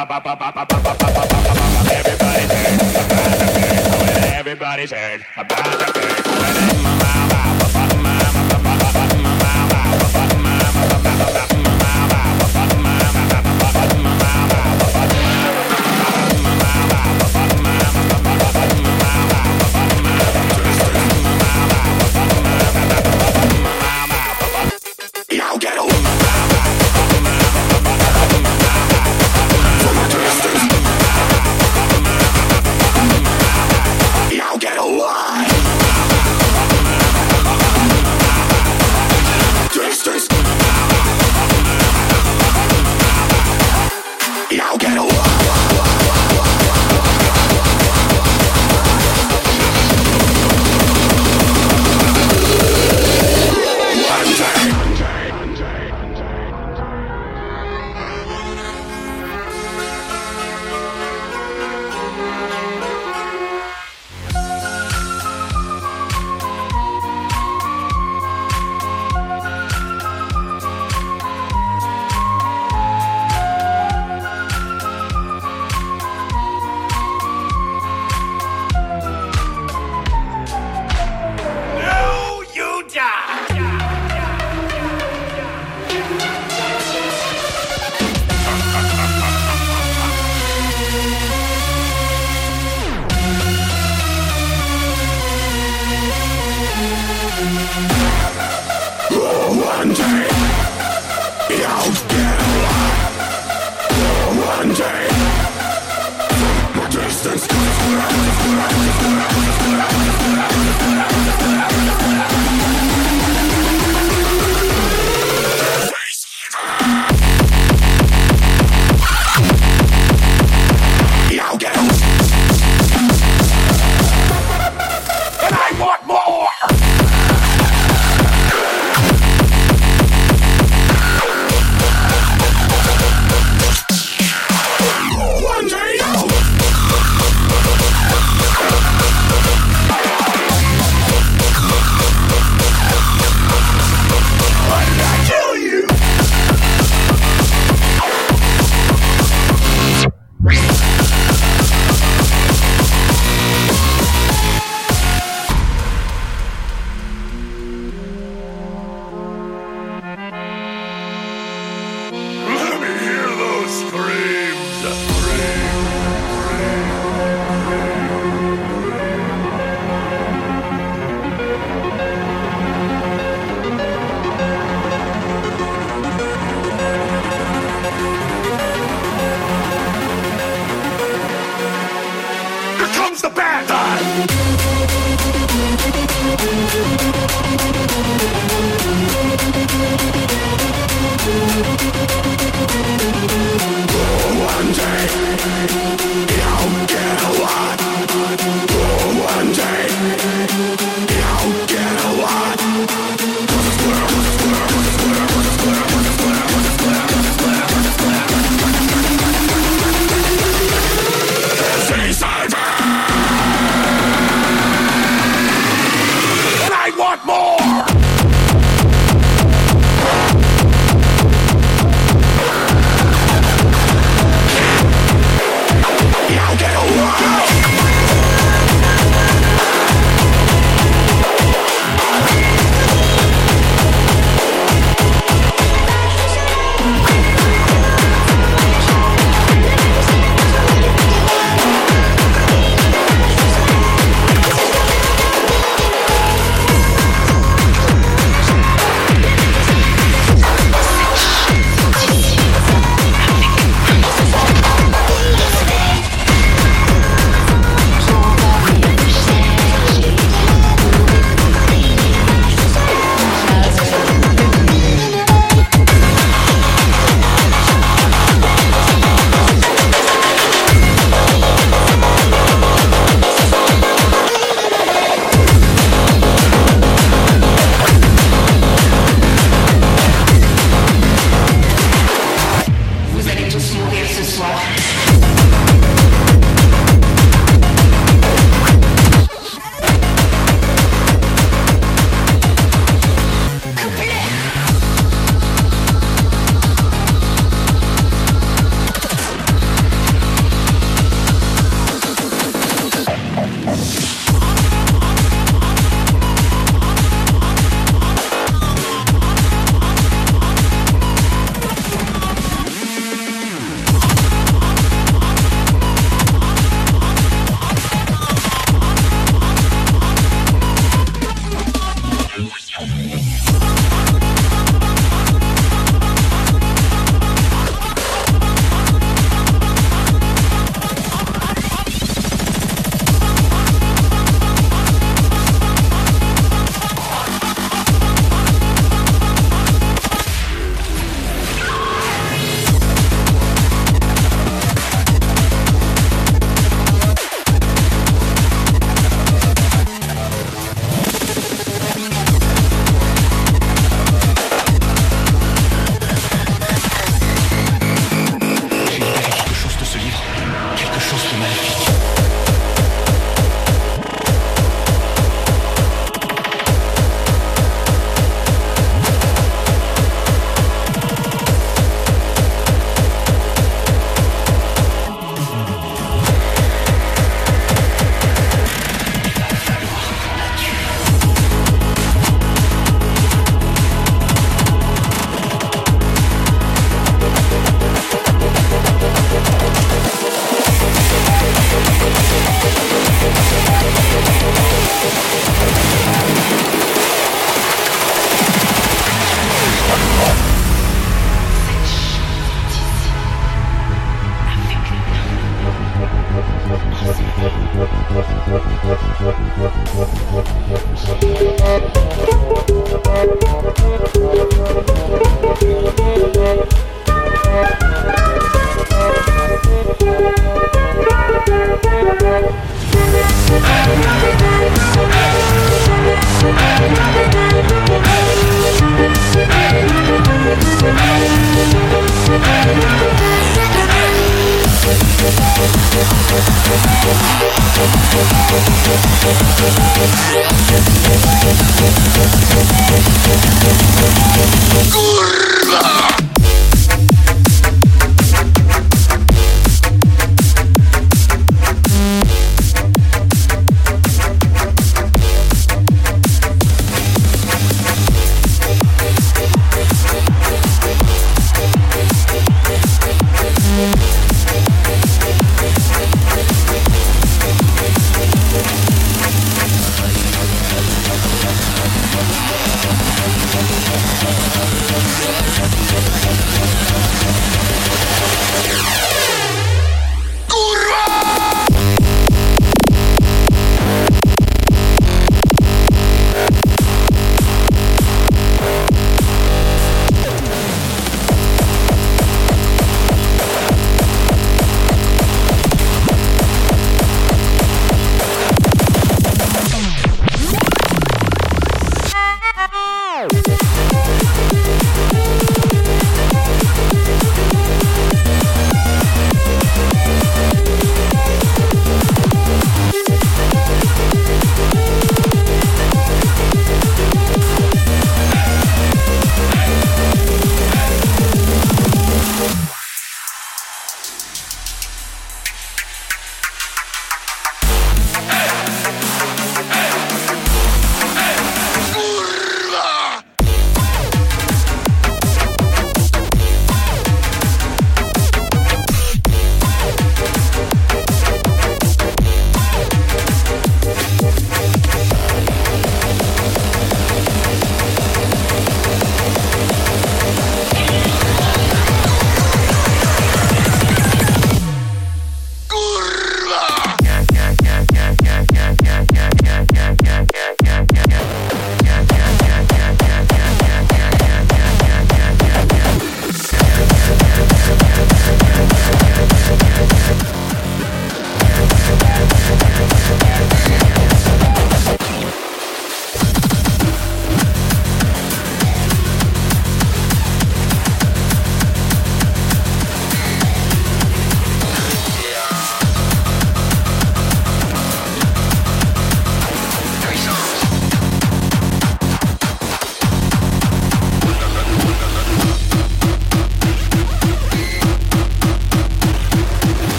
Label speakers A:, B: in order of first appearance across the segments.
A: Everybody's heard. Everybody's heard.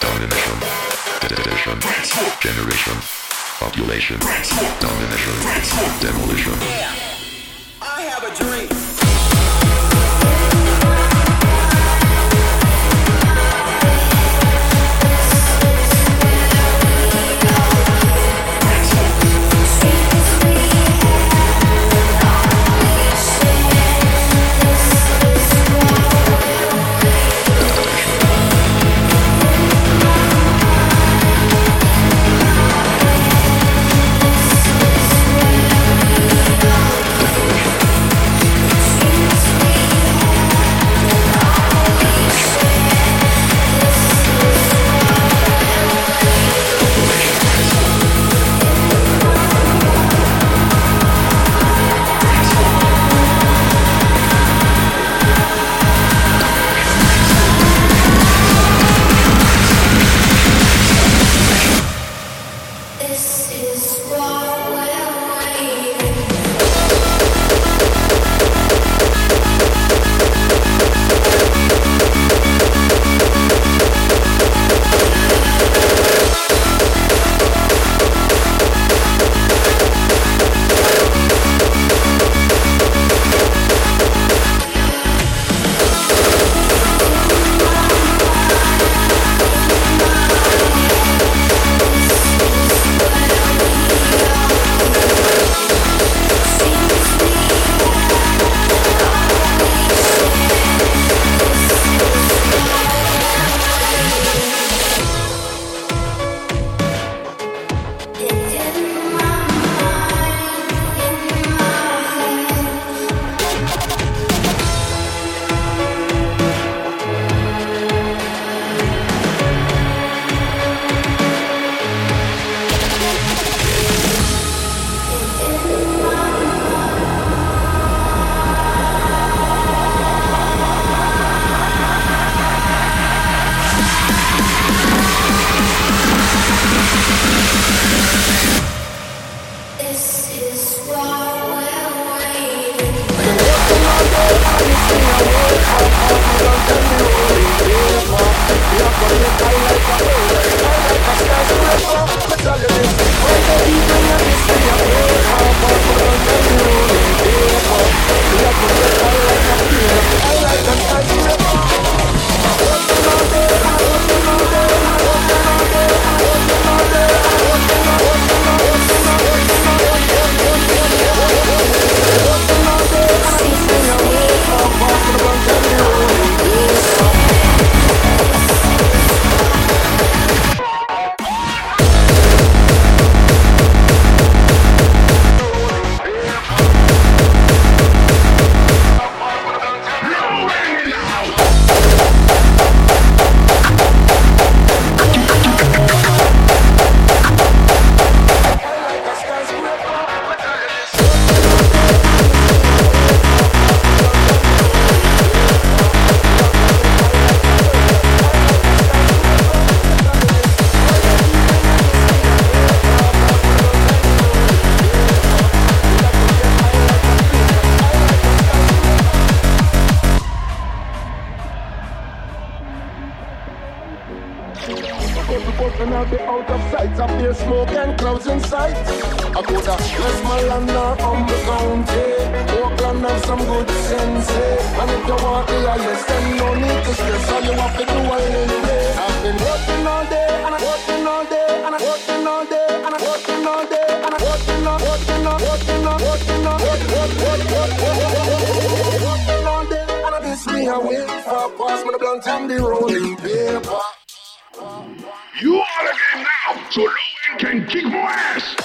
B: Domination, dedication, generation, population, domination, demolition.
C: out of sight. Up there, smoke and clouds in sight. I go to West Malanda, Humboldt County. Oakland have some good sense. And if you want the highest, then no need to stress. All you have to do is live. I've been working all day, and I'm working all day, and I'm working all day, and I'm working all day, and I'm working all day, and I'm working all day, and I'm working all day. And this me, I wait for a past me the blunt and the rolling paper.
D: You are the game now, so no one can kick my ass.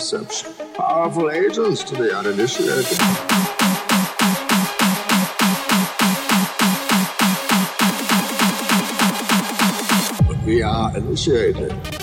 E: such powerful agents to the uninitiated. But we are initiated.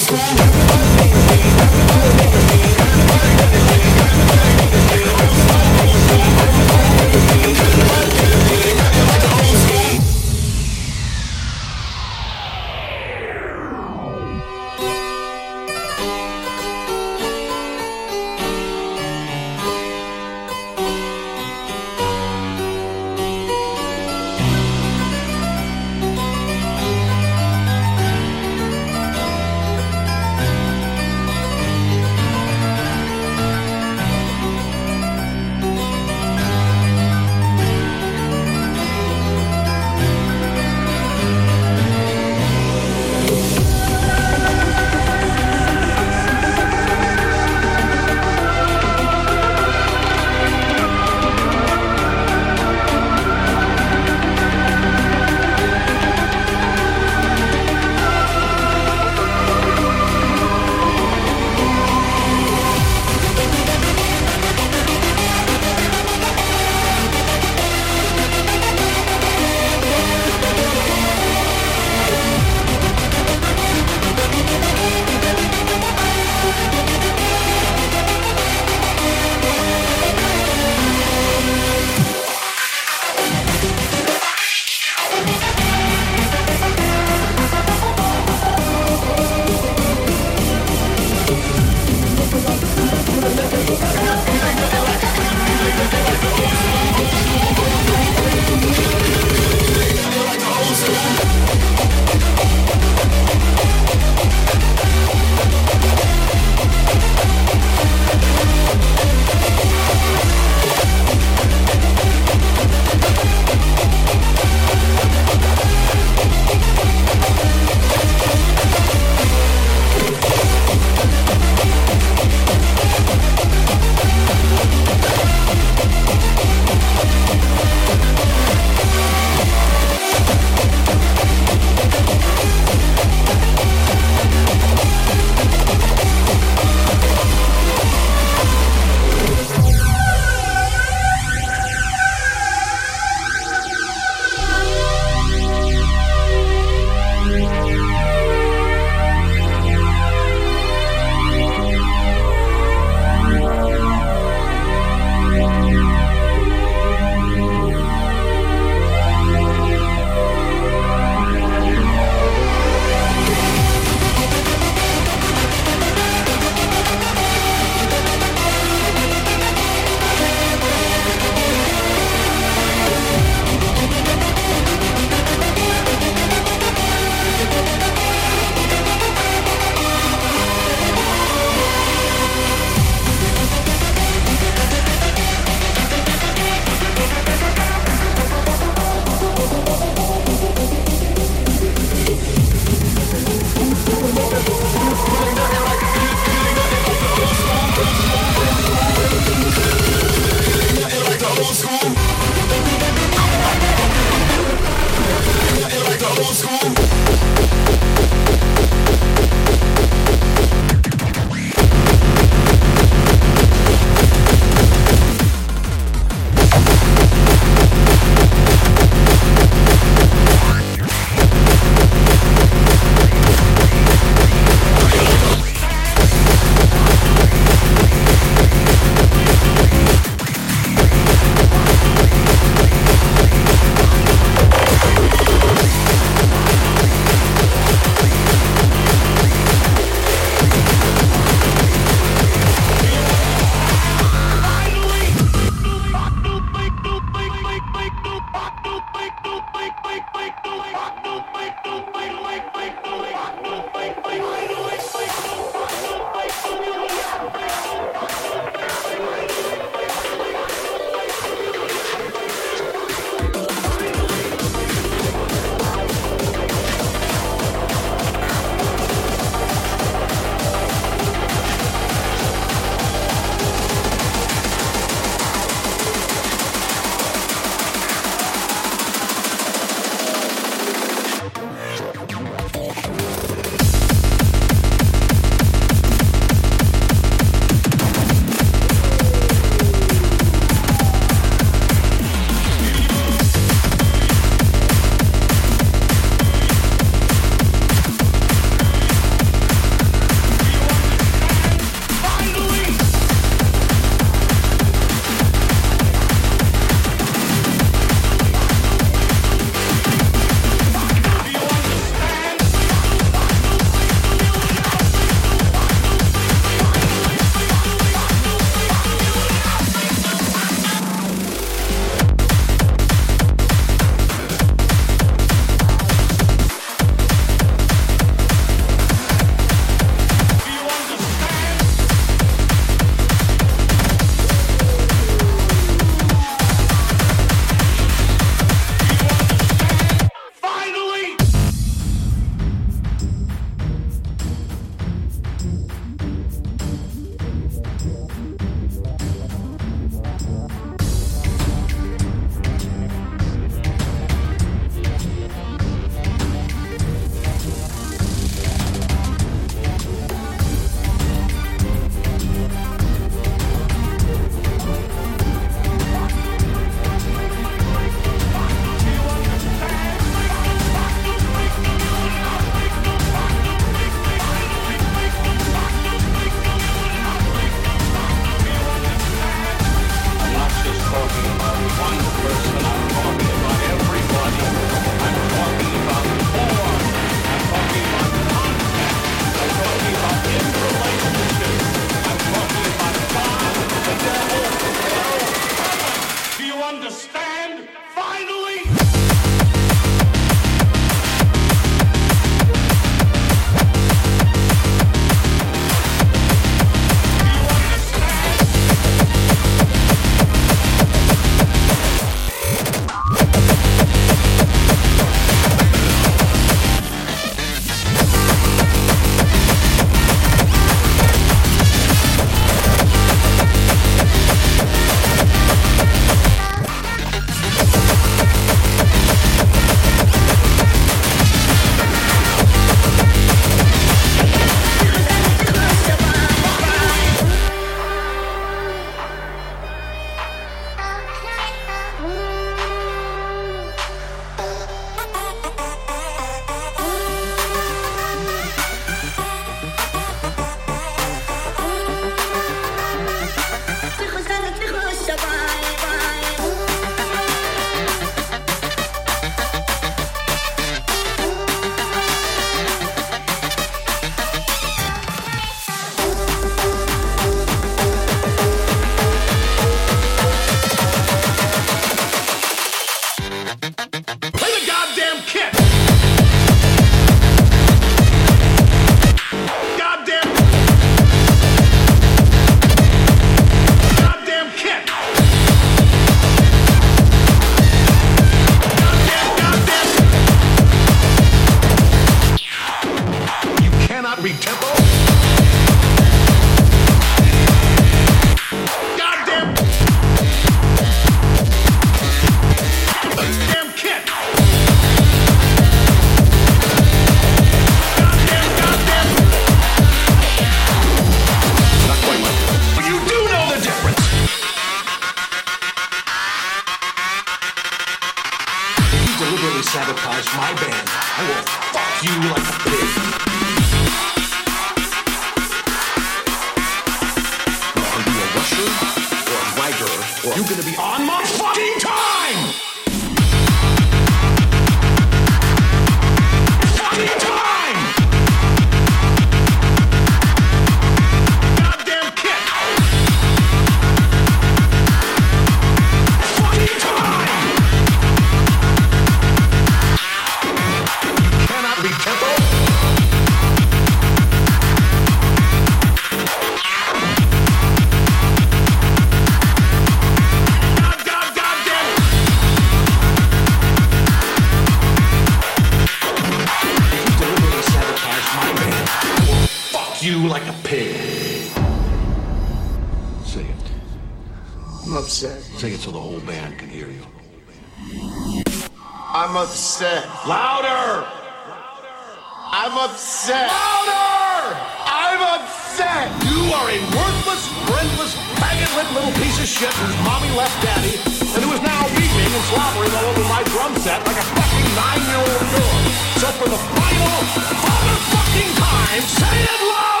A: shit whose mommy left daddy and who is now weeping and slobbering all over my drum set like a fucking nine-year-old girl. So for the final motherfucking time, say it loud!